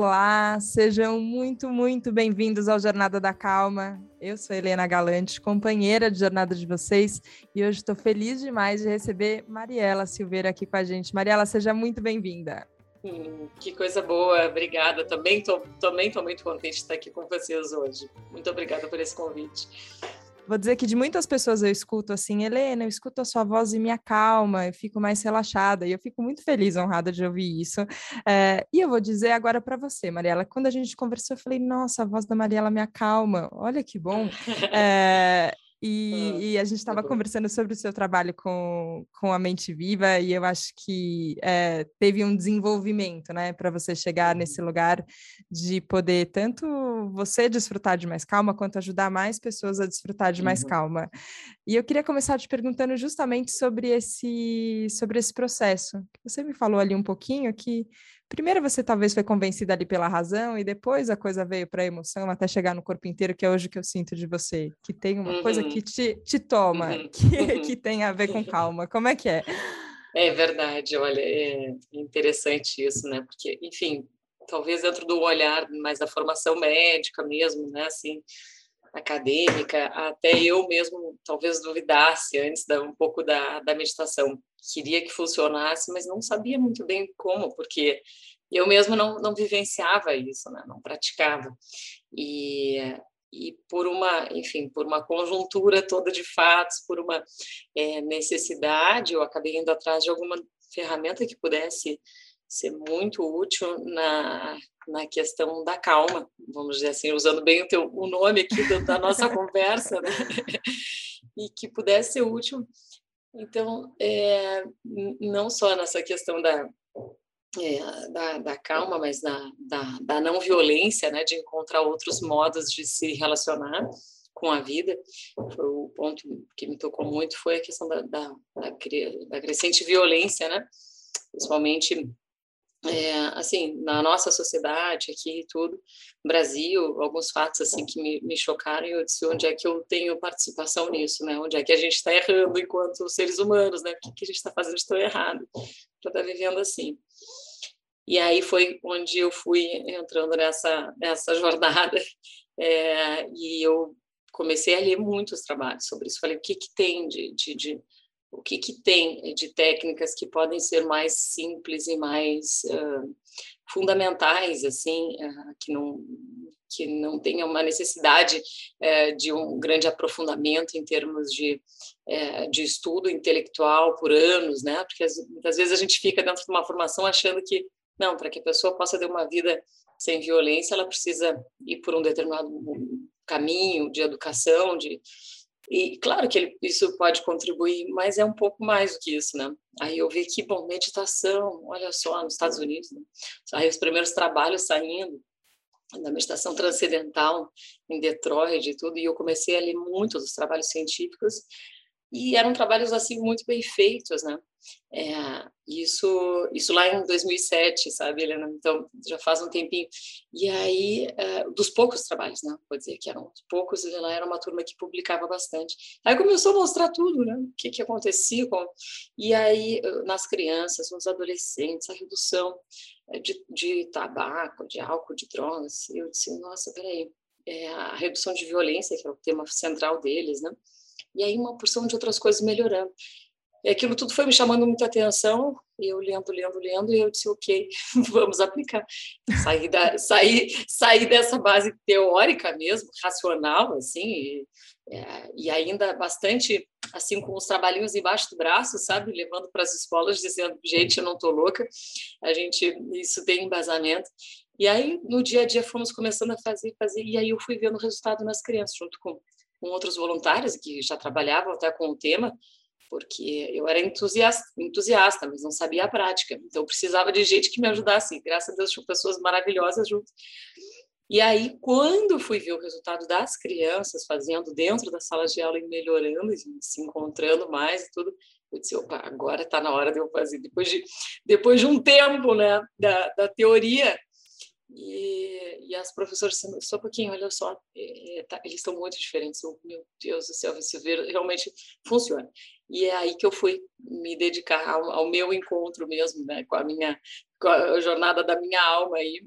Olá, sejam muito, muito bem-vindos ao Jornada da Calma. Eu sou Helena Galante, companheira de jornada de vocês, e hoje estou feliz demais de receber Mariela Silveira aqui com a gente. Mariela, seja muito bem-vinda. Hum, que coisa boa, obrigada. Também estou também tô muito contente de estar aqui com vocês hoje. Muito obrigada por esse convite. Vou dizer que de muitas pessoas eu escuto assim, Helena, eu escuto a sua voz e me acalma, eu fico mais relaxada, e eu fico muito feliz, honrada de ouvir isso. É, e eu vou dizer agora para você, Mariela, quando a gente conversou, eu falei, nossa, a voz da Mariela me acalma, olha que bom. É, e, ah, e, a gente estava conversando sobre o seu trabalho com, com a Mente Viva, e eu acho que é, teve um desenvolvimento, né, para você chegar nesse lugar de poder tanto você desfrutar de mais calma, quanto ajudar mais pessoas a desfrutar de mais uhum. calma. E eu queria começar te perguntando justamente sobre esse, sobre esse processo. Você me falou ali um pouquinho que primeiro você talvez foi convencida ali pela razão e depois a coisa veio para a emoção até chegar no corpo inteiro, que é hoje que eu sinto de você, que tem uma uhum. coisa que te, te toma, uhum. que, uhum. que tem a ver com calma. Como é que é? É verdade, olha, é interessante isso, né? Porque, enfim, talvez dentro do olhar mais da formação médica mesmo, né? Assim, acadêmica, até eu mesmo talvez duvidasse antes da, um pouco da, da meditação. Queria que funcionasse, mas não sabia muito bem como, porque eu mesmo não, não vivenciava isso, né? não praticava. E, e por uma, enfim, por uma conjuntura toda de fatos, por uma é, necessidade, eu acabei indo atrás de alguma ferramenta que pudesse ser muito útil na, na questão da calma, vamos dizer assim, usando bem o, teu, o nome aqui da, da nossa conversa, né? e que pudesse ser útil. Então, é, não só nessa questão da, é, da, da, calma, mas da, da, da, não violência, né? de encontrar outros modos de se relacionar com a vida. Foi o ponto que me tocou muito foi a questão da, da, da, da crescente violência, né? principalmente é, assim, na nossa sociedade aqui e tudo, Brasil, alguns fatos assim que me, me chocaram e eu disse onde é que eu tenho participação nisso, né? Onde é que a gente está errando enquanto seres humanos, né? O que, que a gente está fazendo tão errado para estar tá vivendo assim? E aí foi onde eu fui entrando nessa nessa jornada é, e eu comecei a ler muitos trabalhos sobre isso. Falei o que que tem de, de, de o que, que tem de técnicas que podem ser mais simples e mais uh, fundamentais, assim, uh, que não que não tenha uma necessidade uh, de um grande aprofundamento em termos de, de estudo intelectual por anos, né? Porque muitas vezes a gente fica dentro de uma formação achando que não, para que a pessoa possa ter uma vida sem violência, ela precisa ir por um determinado caminho de educação, de e claro que ele, isso pode contribuir, mas é um pouco mais do que isso, né? Aí eu vi que, bom, meditação, olha só, nos Estados Unidos, né? aí os primeiros trabalhos saindo da meditação transcendental em Detroit e tudo, e eu comecei a ler muitos dos trabalhos científicos e eram trabalhos assim muito bem feitos, né? É, isso, isso lá em 2007, sabe, Helena? Então já faz um tempinho. E aí, é, dos poucos trabalhos, né? Vou dizer que eram poucos, e lá era uma turma que publicava bastante. Aí começou a mostrar tudo, né? O que, que acontecia com. E aí, nas crianças, nos adolescentes, a redução é, de, de tabaco, de álcool, de drogas. Eu disse, nossa, peraí. É a redução de violência, que é o tema central deles, né? e aí uma porção de outras coisas melhorando. E aquilo tudo foi me chamando muita atenção, e eu lendo, lendo, lendo, e eu disse, ok, vamos aplicar. Sair, da, sair, sair dessa base teórica mesmo, racional, assim, e, é, e ainda bastante, assim, com os trabalhinhos embaixo do braço, sabe? Levando para as escolas, dizendo, gente, eu não estou louca, a gente, isso tem embasamento. E aí, no dia a dia, fomos começando a fazer, fazer, e aí eu fui vendo o resultado nas crianças, junto com com outros voluntários que já trabalhavam até com o tema, porque eu era entusiasta, entusiasta, mas não sabia a prática. Então, precisava de gente que me ajudasse. Graças a Deus, tinha pessoas maravilhosas junto. E aí, quando fui ver o resultado das crianças fazendo dentro da sala de aula e melhorando, se encontrando mais e tudo, eu disse, opa, agora está na hora de eu fazer. Depois de, depois de um tempo né, da, da teoria, e, e as professoras disseram, só um pouquinho, olha só, é, tá, eles estão muito diferentes. Eu, meu Deus do céu, vê, realmente funciona. E é aí que eu fui me dedicar ao, ao meu encontro mesmo, né, com a minha com a jornada da minha alma aí.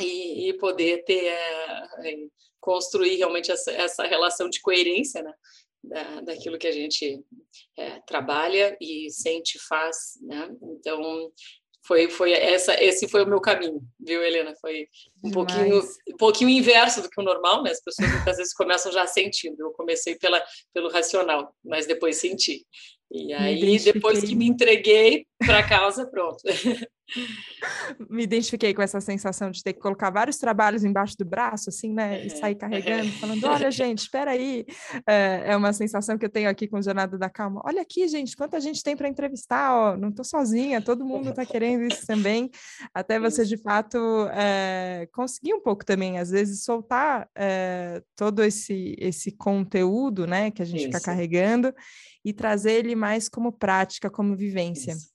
e, e poder ter é, construir realmente essa, essa relação de coerência, né? Da, daquilo que a gente é, trabalha e sente faz, né? Então foi foi essa esse foi o meu caminho, viu, Helena? Foi um pouquinho um pouquinho inverso do que o normal, né? As pessoas muitas vezes começam já sentindo. Eu comecei pela pelo racional, mas depois senti. E aí, depois que me entreguei para a causa, pronto. me identifiquei com essa sensação de ter que colocar vários trabalhos embaixo do braço, assim, né? E sair carregando, falando: olha, gente, espera aí. É, é, uma sensação que eu tenho aqui com o Jornada da Calma. Olha aqui, gente, quanta gente tem para entrevistar, ó. Não estou sozinha, todo mundo está querendo isso também. Até você, de fato, é, conseguir um pouco também, às vezes, soltar é, todo esse, esse conteúdo, né, que a gente isso. fica carregando e trazer ele mais como prática, como vivência. Isso.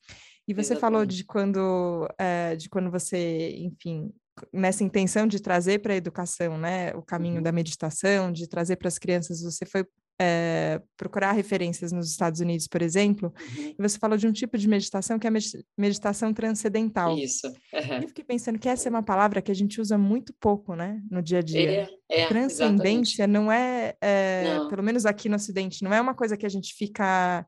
E você Exatamente. falou de quando, é, de quando você, enfim, nessa intenção de trazer para a educação, né, o caminho uhum. da meditação, de trazer para as crianças, você foi é, procurar referências nos Estados Unidos, por exemplo, uhum. e você falou de um tipo de meditação que é a meditação transcendental. Isso. Uhum. Eu fiquei pensando que essa é uma palavra que a gente usa muito pouco, né, no dia a dia. É, é, Transcendência exatamente. não é, é não. pelo menos aqui no Ocidente, não é uma coisa que a gente fica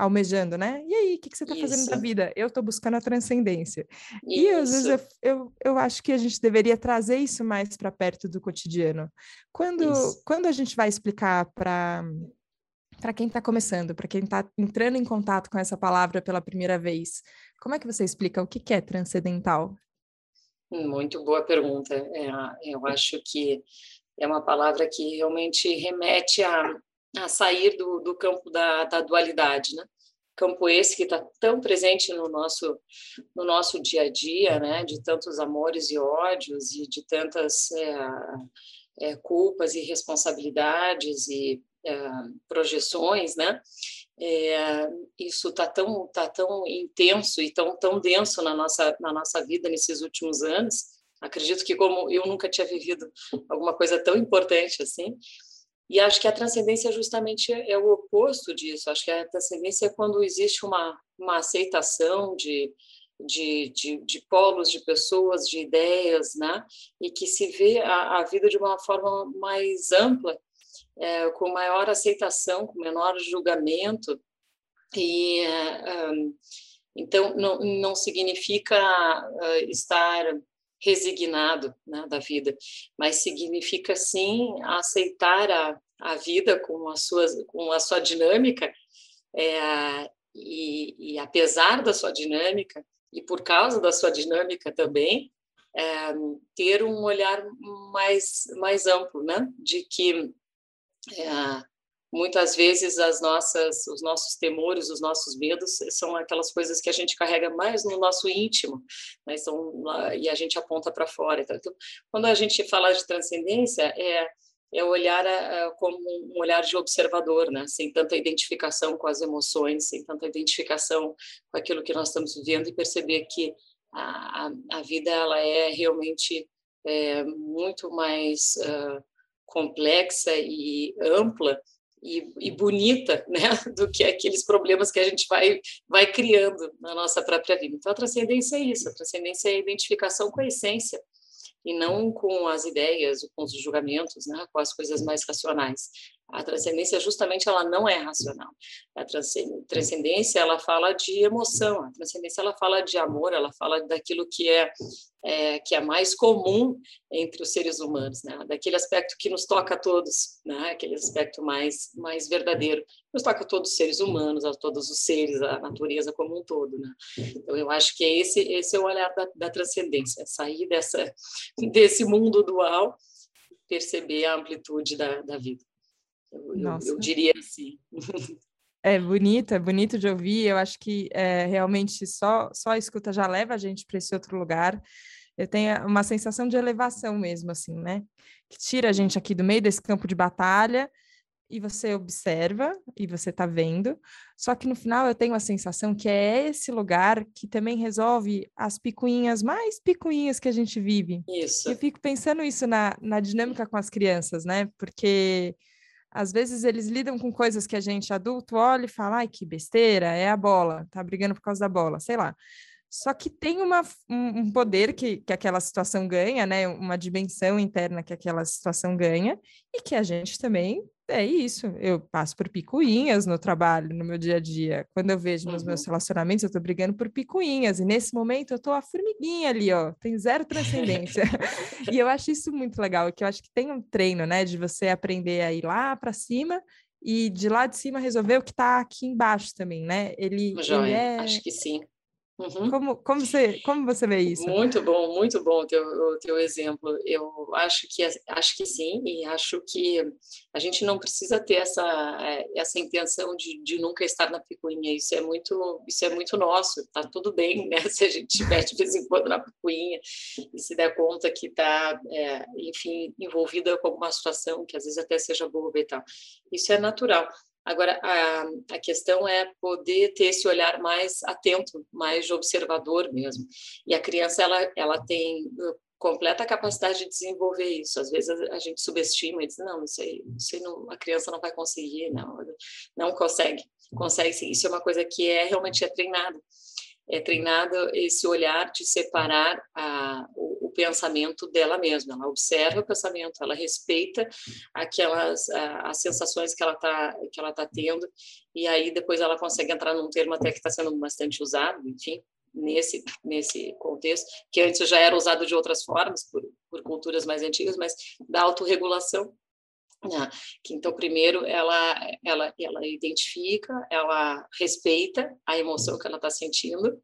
almejando, né? E aí, o que, que você está fazendo da vida? Eu estou buscando a transcendência. Isso. E às vezes eu, eu, eu, acho que a gente deveria trazer isso mais para perto do cotidiano. Quando, quando a gente vai explicar para para quem está começando, para quem está entrando em contato com essa palavra pela primeira vez, como é que você explica o que, que é transcendental? Muito boa pergunta. É, eu acho que é uma palavra que realmente remete a, a sair do, do campo da, da dualidade, né? Campo esse que está tão presente no nosso no nosso dia a dia, né? De tantos amores e ódios e de tantas é, é, culpas e responsabilidades e é, projeções, né? É, isso está tão tá tão intenso e tão tão denso na nossa na nossa vida nesses últimos anos. Acredito que como eu nunca tinha vivido alguma coisa tão importante assim, e acho que a transcendência justamente é o oposto disso. Acho que a transcendência é quando existe uma, uma aceitação de, de, de, de polos, de pessoas, de ideias, né? E que se vê a, a vida de uma forma mais ampla, é, com maior aceitação, com menor julgamento. E um, então não, não significa uh, estar resignado né, da vida, mas significa sim aceitar a, a vida com a sua, com a sua dinâmica, é, e, e, apesar da sua dinâmica, e por causa da sua dinâmica também, é, ter um olhar mais, mais amplo, né, de que é, muitas vezes as nossas os nossos temores os nossos medos são aquelas coisas que a gente carrega mais no nosso íntimo né? são, e a gente aponta para fora então, quando a gente fala de transcendência é é olhar a, como um olhar de observador, né? sem tanta identificação com as emoções, sem tanta identificação com aquilo que nós estamos vivendo e perceber que a, a, a vida ela é realmente é, muito mais uh, complexa e ampla e, e, bonita, né, do que aqueles problemas que a gente vai vai criando na nossa própria vida. Então a transcendência é isso, a transcendência é a identificação com a essência e não com as ideias, com os julgamentos, né, com as coisas mais racionais. A transcendência justamente ela não é racional. A transcendência ela fala de emoção, a transcendência ela fala de amor, ela fala daquilo que é, é que é mais comum entre os seres humanos, né? Daquele aspecto que nos toca a todos, né? Aquele aspecto mais mais verdadeiro, nos toca a todos os seres humanos, a todos os seres, a natureza como um todo, né? Então eu acho que esse esse é o olhar da, da transcendência, sair dessa desse mundo dual, perceber a amplitude da, da vida. Eu, eu, eu diria assim. É bonito, é bonito de ouvir. Eu acho que é, realmente só, só a escuta já leva a gente para esse outro lugar. Eu tenho uma sensação de elevação mesmo, assim, né? Que tira a gente aqui do meio desse campo de batalha e você observa e você está vendo. Só que no final eu tenho a sensação que é esse lugar que também resolve as picuinhas mais picuinhas que a gente vive. Isso. Eu fico pensando isso na, na dinâmica com as crianças, né? Porque às vezes eles lidam com coisas que a gente adulto olha e fala, ai, que besteira, é a bola, tá brigando por causa da bola, sei lá. Só que tem uma, um poder que, que aquela situação ganha, né? Uma dimensão interna que aquela situação ganha, e que a gente também é isso. Eu passo por picuinhas no trabalho, no meu dia a dia. Quando eu vejo nos meus uhum. relacionamentos, eu estou brigando por picuinhas. E nesse momento eu estou a formiguinha ali, ó. Tem zero transcendência. e eu acho isso muito legal, que eu acho que tem um treino, né? De você aprender a ir lá para cima e de lá de cima resolver o que está aqui embaixo também, né? Ele, ele é... acho que sim. Uhum. Como, como, você, como você vê isso? Muito bom, muito bom o teu, o teu exemplo. Eu acho que, acho que sim, e acho que a gente não precisa ter essa, é, essa intenção de, de nunca estar na picuinha. Isso é muito, isso é muito nosso. Tá tudo bem, né? Se a gente estiver de vez em quando na picuinha e se der conta que está, é, enfim, envolvida com alguma situação que às vezes até seja boba e tal. Isso é natural. Agora, a, a questão é poder ter esse olhar mais atento, mais observador mesmo. E a criança, ela, ela tem uh, completa capacidade de desenvolver isso. Às vezes a, gente subestima e diz, não, isso aí, isso aí não, a criança não vai conseguir, não, não consegue. Consegue sim. Isso é uma coisa que é realmente é treinada. É treinado esse olhar de separar a, o, pensamento dela mesma. Ela observa o pensamento, ela respeita aquelas as sensações que ela está que ela tá tendo e aí depois ela consegue entrar num termo até que está sendo bastante usado, enfim, nesse nesse contexto que antes já era usado de outras formas por, por culturas mais antigas, mas da autorregulação né? Que, então, primeiro, ela, ela, ela identifica, ela respeita a emoção que ela está sentindo,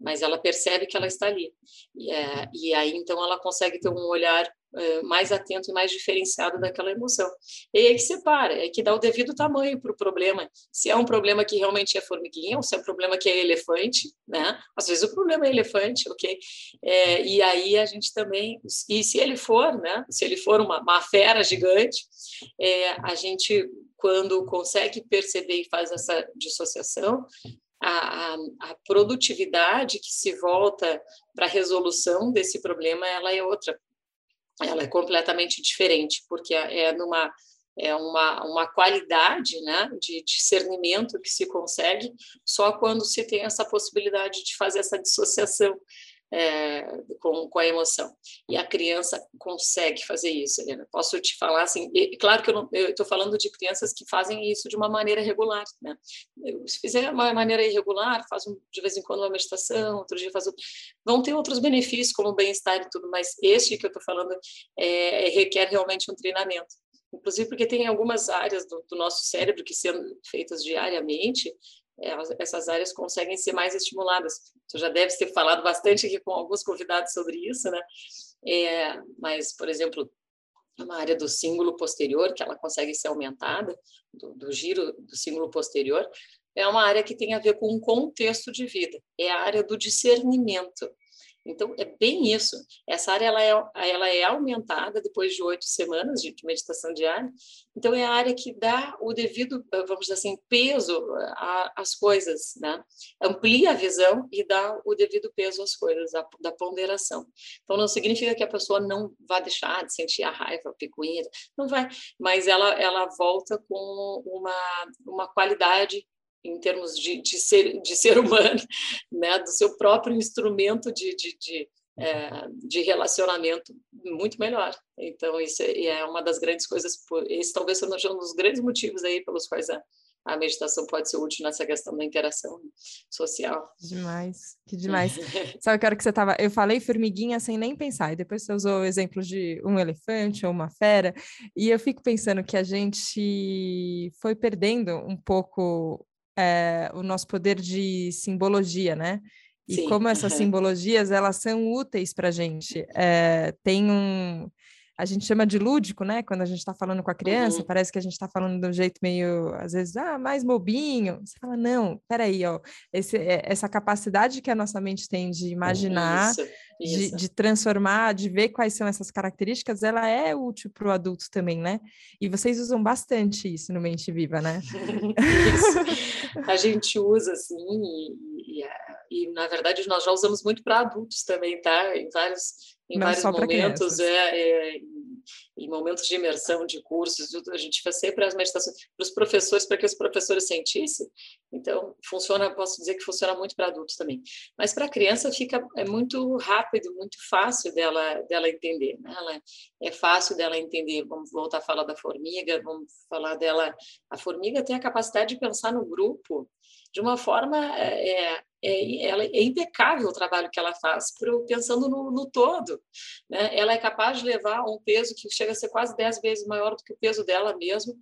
mas ela percebe que ela está ali. E, é, e aí, então, ela consegue ter um olhar é, mais atento e mais diferenciado daquela emoção. E aí que separa, é que dá o devido tamanho para o problema. Se é um problema que realmente é formiguinha, ou se é um problema que é elefante, né? Às vezes o problema é elefante, ok? É, e aí a gente também, e se ele for, né? Se ele for uma, uma fera gigante, é, a gente, quando consegue perceber e faz essa dissociação, a, a, a, produtividade que se volta para a resolução desse problema ela é outra. Ela é completamente diferente, porque é, é numa é uma, uma qualidade né, de discernimento que se consegue só quando se tem essa possibilidade de fazer essa dissociação é, com, com a emoção. E a criança consegue fazer isso, Helena. Posso te falar assim, e, claro que eu estou falando de crianças que fazem isso de uma maneira regular, né? Se fizer uma maneira irregular, faz um, de vez em quando uma meditação, outro dia faz outro, vão ter outros benefícios como bem-estar e tudo, mas este que eu estou falando é, requer realmente um treinamento inclusive porque tem algumas áreas do, do, nosso cérebro que sendo feitas diariamente é, essas áreas conseguem ser mais estimuladas. Tu já deve ter falado bastante aqui com alguns convidados sobre isso, né? É, mas, por exemplo, uma área do símbolo posterior, que ela consegue ser aumentada, do, do giro do símbolo posterior, é uma área que tem a ver com um contexto de vida, é a área do discernimento. Então, é bem isso. Essa área ela é, ela é aumentada depois de oito semanas de, meditação diária. Então, é a área que dá o devido, vamos dizer assim, peso às coisas, né? Amplia a visão e dá o devido peso às coisas, a, da ponderação. Então, não significa que a pessoa não vá deixar de sentir a raiva, a picuinha, não vai, mas ela, ela volta com uma, uma qualidade em termos de, de, ser, de ser humano, né, do seu próprio instrumento de, de, de, é, de relacionamento muito melhor. Então, isso é, é uma das grandes coisas, esse talvez seja um dos grandes motivos aí pelos quais a, a meditação pode ser útil nessa questão da interação social. Demais, que demais. Sabe que hora que você estava... Eu falei formiguinha sem nem pensar, e depois você usou o exemplo de um elefante ou uma fera, e eu fico pensando que a gente foi perdendo um pouco é, o nosso poder de simbologia, né? E Sim. como essas simbologias elas são úteis para a gente. É, tem um a gente chama de lúdico, né? Quando a gente está falando com a criança, uhum. parece que a gente está falando de um jeito meio, às vezes, ah, mais bobinho. Você fala, não, peraí, ó, esse, essa capacidade que a nossa mente tem de imaginar, isso, isso. De, de, transformar, de ver quais são essas características, ela é útil para o adulto também, né? E vocês usam bastante isso no Mente Viva, né? a gente usa, assim, e, e, e, na verdade nós já usamos muito para adultos também, tá? Em vários em Não vários momentos. É, é, em momentos de imersão de cursos, a gente faz sempre as meditações para os professores, para que os professores sentissem. Então, funciona, posso dizer que funciona muito para adultos também. Mas para criança fica é muito rápido, muito fácil dela dela entender. Né? Ela, é fácil dela entender. Vamos voltar a falar da formiga, vamos falar dela. A formiga tem a capacidade de pensar no grupo de uma forma é, é, ela, é impecável o trabalho que ela faz, pensando no, no todo. Né? Ela é capaz de levar um peso que chega a ser quase dez vezes maior do que o peso dela mesmo,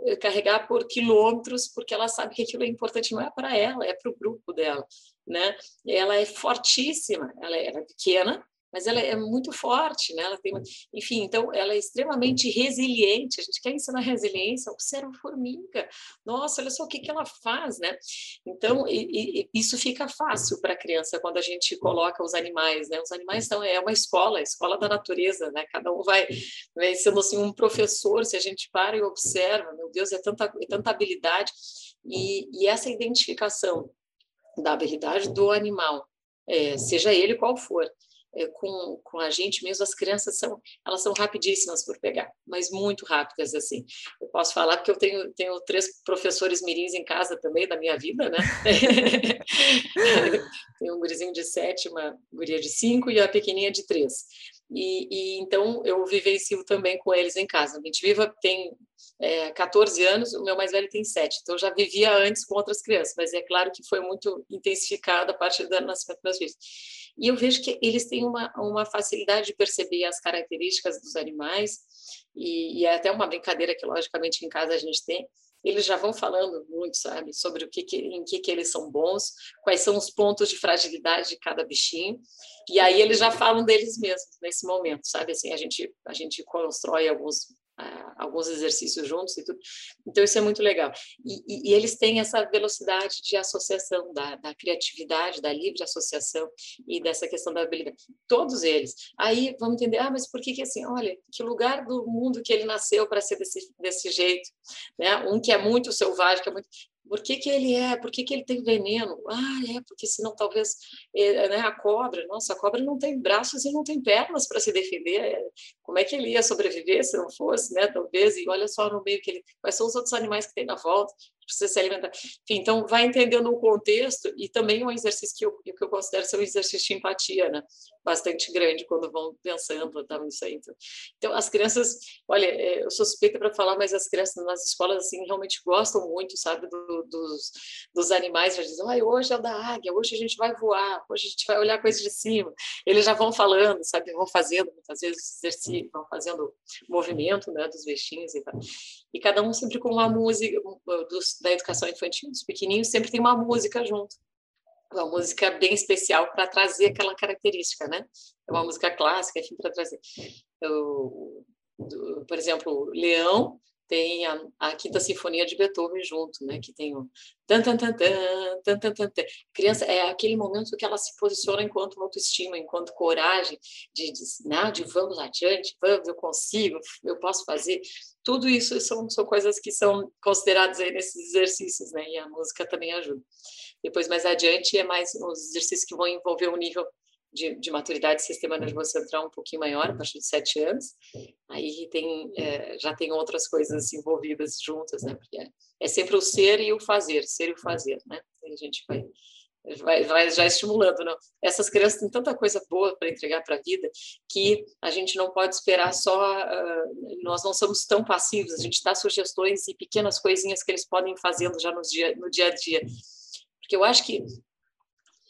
eh, carregar por quilômetros, porque ela sabe que aquilo é importante, não é para ela, é para o grupo dela. Né? Ela é fortíssima, ela é, ela é pequena, mas ela é muito forte, né? Ela tem, enfim, então ela é extremamente resiliente. A gente quer ensinar resiliência, observa a formiga. Nossa, olha só o que que ela faz, né? Então e, e, isso fica fácil para a criança quando a gente coloca os animais, né? Os animais estão é uma escola, a escola da natureza, né? Cada um vai, vai sendo assim um professor. Se a gente para e observa, meu Deus, é tanta, é tanta habilidade e, e essa identificação da habilidade do animal, é, seja ele qual for, é, com, com a gente mesmo, as crianças são, elas são rapidíssimas por pegar, mas muito rápidas, assim. Eu posso falar porque eu tenho, tenho três professores mirins em casa também, da minha vida, né? tenho um gurizinho de sete, uma guria de cinco e a pequenininha de três. E, e, então eu vivencio também com eles em casa. A gente viva tem é, 14 anos, o meu mais velho tem 7, então eu já vivia antes com outras crianças, mas é claro que foi muito intensificado a partir do nascimento das filhas. E eu vejo que eles têm uma, uma facilidade de perceber as características dos animais, e, e é até uma brincadeira que, logicamente, em casa a gente tem, eles já vão falando muito, sabe, sobre o que, que em que, que eles são bons, quais são os pontos de fragilidade de cada bichinho, e aí eles já falam deles mesmos nesse momento, sabe, assim, a gente a gente constrói alguns alguns exercícios juntos e tudo. Então, isso é muito legal. E, e, e eles têm essa velocidade de associação, da, da, criatividade, da livre associação e dessa questão da habilidade. Todos eles. Aí, vamos entender, ah, mas por que que assim, olha, que lugar do mundo que ele nasceu para ser desse, desse jeito? Né? Um que é muito selvagem, que é muito... Por que, que ele é? Por que, que ele tem veneno? Ah, é, porque senão talvez é, né, a cobra, nossa, a cobra não tem braços e não tem pernas para se defender. É, como é que ele ia sobreviver se não fosse, né? Talvez, e olha só no meio que ele. Quais são os outros animais que tem na volta? Precisa se alimentar. Enfim, então, vai entendendo o contexto e também um exercício que eu, que eu considero ser um exercício de empatia, né? Bastante grande quando vão pensando tá, nisso aí. Então, então, as crianças, olha, é, eu sou suspeita para falar, mas as crianças nas escolas, assim, realmente gostam muito, sabe, do, dos, dos animais. Já dizem, ah, hoje é o da águia, hoje a gente vai voar, hoje a gente vai olhar coisas de cima. Eles já vão falando, sabe, vão fazendo, muitas vezes, exercício, vão fazendo movimento, né, dos vexinhos e tal. E cada um sempre com uma música, dos, da educação infantil, dos pequenininhos, sempre tem uma música junto. Uma música bem especial para trazer aquela característica, né? É uma música clássica, enfim, para trazer. Eu, por exemplo, Leão tem a, a, Quinta Sinfonia de Beethoven junto, né? Que tem o tan tan tan tan tan tan tan. Criança é aquele momento que ela se posiciona enquanto autoestima, enquanto coragem de, de, não, de vamos adiante, vamos, eu consigo, eu posso fazer. Tudo isso são, são coisas que são consideradas aí nesses exercícios, né? E a música também ajuda. Depois, mais adiante, é mais os exercícios que vão envolver um nível de, de maturidade sistema nervoso central um pouquinho maior, a partir de sete anos. Aí tem, é, já tem outras coisas envolvidas juntas, né? Porque é, é, sempre o ser e o fazer, ser e o fazer, né? E a gente vai vai, vai já estimulando. Não? Essas crianças têm tanta coisa boa para entregar para a vida que a gente não pode esperar só. Uh, nós não somos tão passivos, a gente dá sugestões e pequenas coisinhas que eles podem fazendo já no dia, no dia a dia. Porque eu acho que,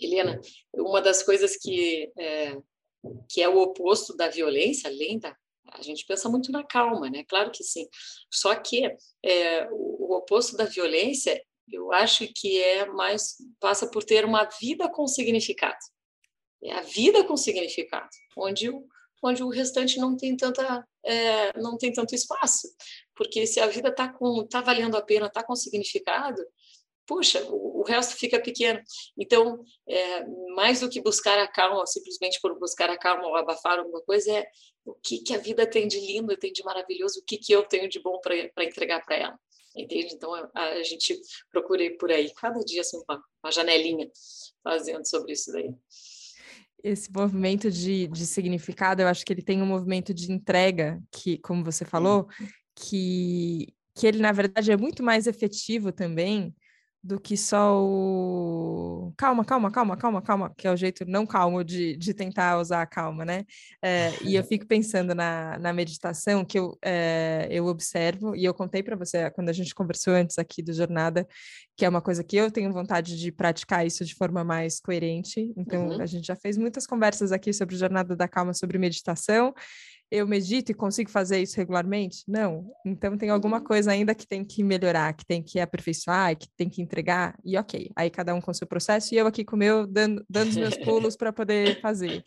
Helena, uma das coisas que é, que é o oposto da violência, além da. A gente pensa muito na calma, né? Claro que sim. Só que é, o, o oposto da violência eu acho que é mais passa por ter uma vida com significado. É a vida com significado, onde o, onde o restante não tem tanta é, não tem tanto espaço, porque se a vida está com tá valendo a pena, está com significado, puxa, o, o, resto fica pequeno. Então, é, mais do que buscar a calma, simplesmente por buscar a calma ou abafar alguma coisa, é o que, que a vida tem de lindo, tem de maravilhoso, o que, que eu tenho de bom para entregar para ela entende? Então a, a, gente procura ir por aí, cada dia assim, uma, uma janelinha fazendo sobre isso daí. esse movimento de, de significado, eu acho que ele tem um movimento de entrega, que, como você falou, que, que ele, na verdade, é muito mais efetivo também do que só o calma, calma, calma, calma, calma, que é o jeito não calmo de, de tentar usar a calma, né? É, e eu fico pensando na, na meditação que eu, é, eu observo, e eu contei para você quando a gente conversou antes aqui do Jornada, que é uma coisa que eu tenho vontade de praticar isso de forma mais coerente. Então, uhum. a gente já fez muitas conversas aqui sobre Jornada da Calma, sobre meditação, eu medito e consigo fazer isso regularmente? Não. Então tem alguma uhum. coisa ainda que tem que melhorar, que tem que aperfeiçoar, que tem que entregar, e ok. Aí cada um com o seu processo e eu aqui com o meu, dando, dando os meus pulos para poder fazer.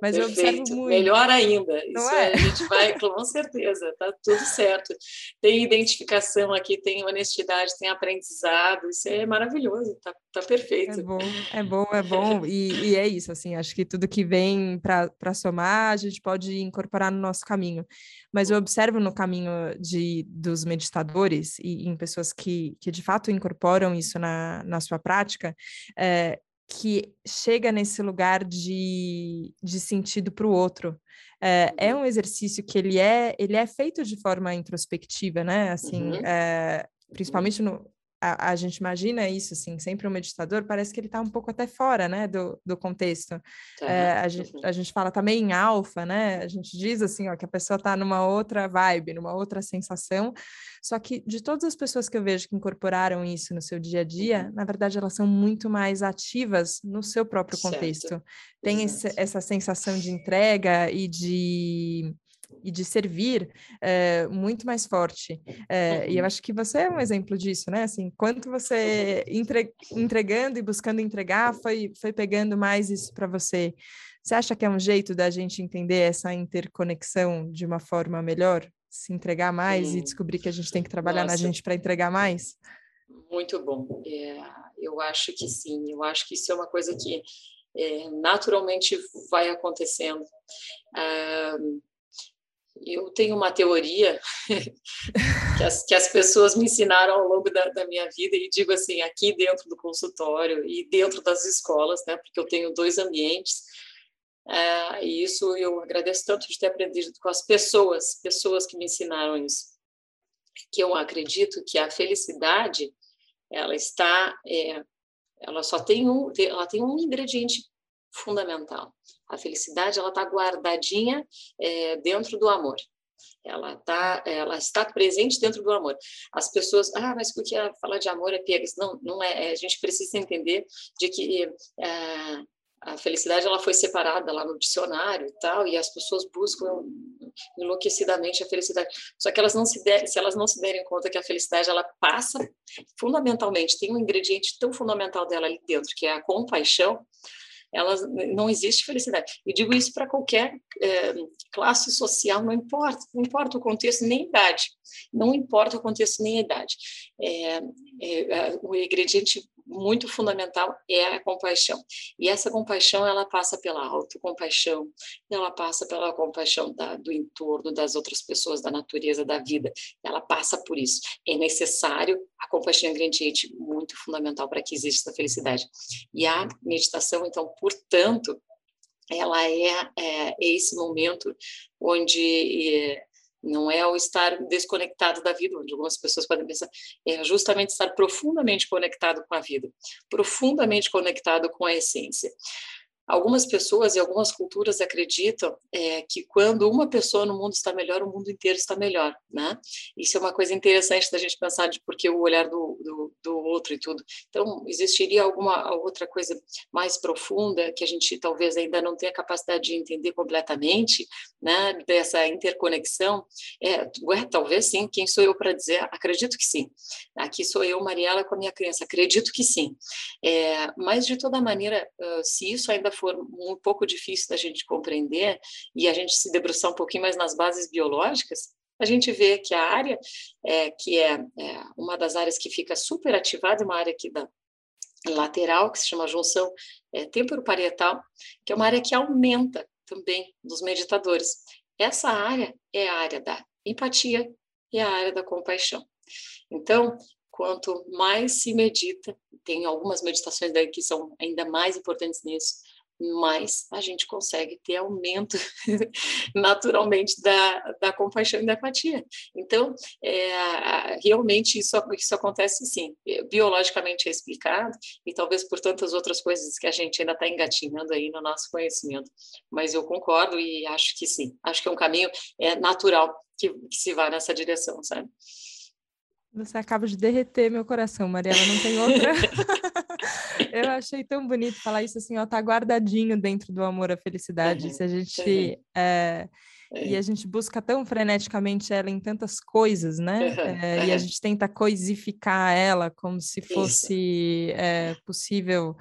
Mas Perfeito. eu observo muito. Melhor ainda. Não isso é? a gente vai, com certeza, tá tudo certo. Tem identificação aqui, tem honestidade, tem aprendizado, isso é maravilhoso, tá, tá perfeito. É bom, é bom, é bom. E, e é isso, assim, acho que tudo que vem para somar, a gente pode incorporar no nosso caminho. Mas eu observo no caminho de, dos meditadores e em pessoas que, que de fato incorporam isso na, na sua prática, é, que chega nesse lugar de, de sentido para o outro. É, é, uhum. um exercício que ele é ele é feito de forma introspectiva, né? Assim, uhum. é, principalmente no, a, a, gente imagina isso, assim, sempre um meditador, parece que ele está um pouco até fora, né, do, do contexto. Tá. É, a, gente, a gente fala também em alfa, né, a gente diz, assim, ó, que a pessoa está numa outra vibe, numa outra sensação, só que de todas as pessoas que eu vejo que incorporaram isso no seu dia a dia, uhum. na verdade, elas são muito mais ativas no seu próprio contexto. Certo. Tem esse, essa sensação de entrega e de e de servir é, muito mais forte. É, e eu uhum. acho que você é um exemplo disso, né? Assim, quanto você entre, entregando e buscando entregar foi, foi pegando mais isso para você. Você acha que é um jeito da gente entender essa interconexão de uma forma melhor? Se entregar mais sim. e descobrir que a gente tem que trabalhar Nossa. na gente para entregar mais? Muito bom. É, eu acho que sim. Eu acho que isso é uma coisa que é, naturalmente vai acontecendo. Ah, eu tenho uma teoria que, as, que as pessoas me ensinaram ao longo da, da, minha vida e digo assim aqui dentro do consultório e dentro das escolas, né? Porque eu tenho dois ambientes é, e isso eu agradeço tanto de ter aprendido com as pessoas, pessoas que me ensinaram isso, que eu acredito que a felicidade ela está, é, ela só tem um, ela tem um ingrediente fundamental. A felicidade ela está guardadinha é, dentro do amor. Ela tá, ela está presente dentro do amor. As pessoas, ah, mas porque falar de amor é piegas? Não, não é. A gente precisa entender de que é, a felicidade ela foi separada lá no dicionário e tal, e as pessoas buscam enlouquecidamente a felicidade. Só que elas não se der, se elas não se derem conta que a felicidade ela passa fundamentalmente, tem um ingrediente tão fundamental dela ali dentro, que é a compaixão elas não existe felicidade. E digo isso para qualquer é, classe social, não importa, não importa o contexto nem a idade, não importa o contexto nem a idade. É, é, o ingrediente muito fundamental é a compaixão. E essa compaixão, ela passa pela autocompaixão, ela passa pela compaixão da, do entorno, das outras pessoas, da natureza, da vida. Ela passa por isso. É necessário, a compaixão é um ingrediente muito fundamental para que exista essa felicidade. E a meditação, então, portanto, ela é, é, é esse momento onde é, não é o estar desconectado da vida, onde algumas pessoas podem pensar, é justamente estar profundamente conectado com a vida, profundamente conectado com a essência. Algumas pessoas e algumas culturas acreditam é, que quando uma pessoa no mundo está melhor, o mundo inteiro está melhor, né? Isso é uma coisa interessante da gente pensar de porque o olhar do, do, do, outro e tudo. Então, existiria alguma outra coisa mais profunda que a gente talvez ainda não tenha capacidade de entender completamente, né? Dessa interconexão? É, ué, talvez sim. Quem sou eu para dizer? Acredito que sim. Aqui sou eu, Mariela, com a minha criança. Acredito que sim. É, mas, de toda maneira, se isso ainda for um pouco difícil da gente compreender e a gente se debruçar um pouquinho mais nas bases biológicas, a gente vê que a área é, que é, é, uma das áreas que fica super ativada, uma área aqui da lateral, que se chama junção é, temporoparietal, que é uma área que aumenta também dos meditadores. Essa área é a área da empatia e a área da compaixão. Então, quanto mais se medita, tem algumas meditações daí que são ainda mais importantes nisso, mais a gente consegue ter aumento naturalmente da, da compaixão e da empatia. Então, é, realmente isso, isso acontece sim, biologicamente é explicado, e talvez por tantas outras coisas que a gente ainda está engatinhando aí no nosso conhecimento. Mas eu concordo e acho que sim, acho que é um caminho é, natural que, que se vá nessa direção, sabe? Você acaba de derreter meu coração, Mariela, não tem outra. eu achei tão bonito falar isso assim, ó, tá guardadinho dentro do amor à felicidade. Uhum, Se a gente é, é. e a gente busca tão freneticamente ela em tantas coisas, né? É, e a gente tenta coisificar ela como se fosse é, possível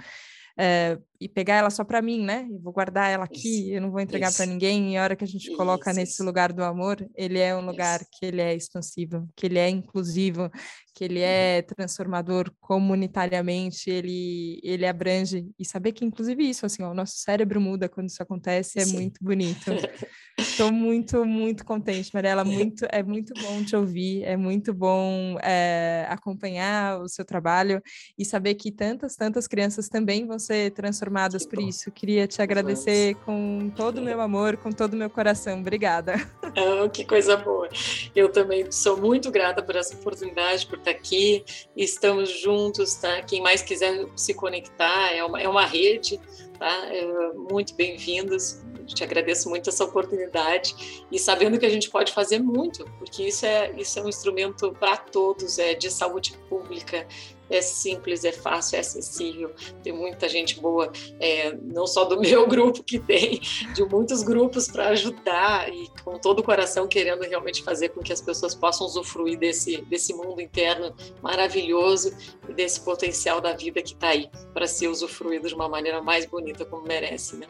é, e pegar ela só para mim, né? Eu vou guardar ela aqui, isso, eu não vou entregar para ninguém. E a hora que a gente coloca isso, nesse lugar do amor, ele é um lugar que ele é expansivo, que ele é inclusivo, que ele uhum. é transformador comunitariamente, ele ele abrange e saber que inclusive isso, assim, ó, o nosso cérebro muda quando isso acontece, é Sim. muito bonito. Estou muito, muito contente, Mariela. Muito, é muito bom te ouvir, é muito bom é, acompanhar o seu trabalho e saber que tantas, tantas crianças também vão ser transformadas por isso. Queria te agradecer com todo o meu amor, com todo o meu coração. Obrigada. Oh, que coisa boa. Eu também sou muito grata por essa oportunidade, por estar aqui. Estamos juntos, tá? Quem mais quiser se conectar, é uma, é uma rede, tá? É, muito bem-vindos te agradeço muito essa oportunidade e sabendo que a gente pode fazer muito, porque isso é, isso é um instrumento para todos, é de saúde pública, é simples, é fácil, é acessível. Tem muita gente boa, é, não só do meu grupo que tem, de muitos grupos para ajudar e com todo o coração querendo realmente fazer com que as pessoas possam usufruir desse, desse mundo interno maravilhoso e desse potencial da vida que está aí para ser usufruído de uma maneira mais bonita como merece, né?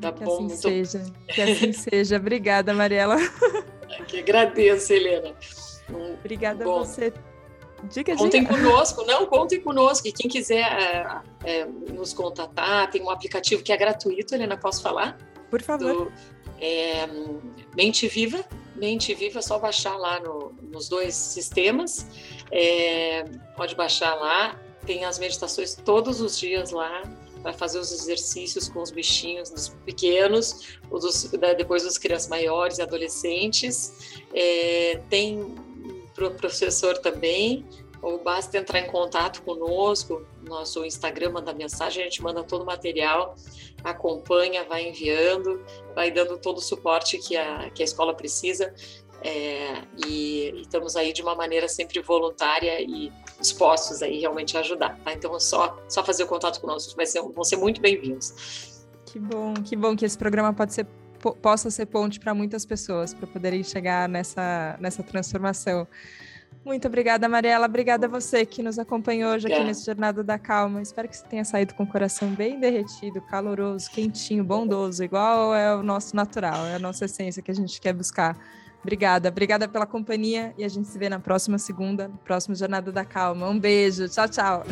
Tá que bom, assim muito... seja. Que assim seja. Obrigada, Mariela. Que agradeço, Helena. Obrigada bom. a você. Diga, contem diga. conosco, não, contem conosco. E quem quiser é, é, nos contatar, tem um aplicativo que é gratuito, Helena, posso falar? Por favor. Do, é, Mente Viva. Mente Viva, é só baixar lá no, nos dois sistemas. É, pode baixar lá. Tem as meditações todos os dias lá para fazer os exercícios com os bichinhos dos pequenos, dos, depois dos crianças maiores e adolescentes. É, tem para o professor também, ou basta entrar em contato conosco, nosso Instagram manda mensagem, a gente manda todo o material, acompanha, vai enviando, vai dando todo o suporte que a, que a escola precisa. É, e, e, estamos aí de uma maneira sempre voluntária e dispostos aí realmente a ajudar, tá? Então é só, só fazer o contato conosco, vai ser, vão ser muito bem-vindos. Que bom, que bom que esse programa pode ser, possa ser ponte para muitas pessoas, para poderem chegar nessa, nessa transformação. Muito obrigada, Mariela. Obrigada a você que nos acompanhou hoje aqui nesse Jornada da Calma. Espero que você tenha saído com o coração bem derretido, caloroso, quentinho, bondoso, igual é o nosso natural, é a nossa essência que a gente quer buscar. Obrigada, obrigada pela companhia e a gente se vê na próxima segunda, no próximo Jornada da Calma. Um beijo, tchau, tchau.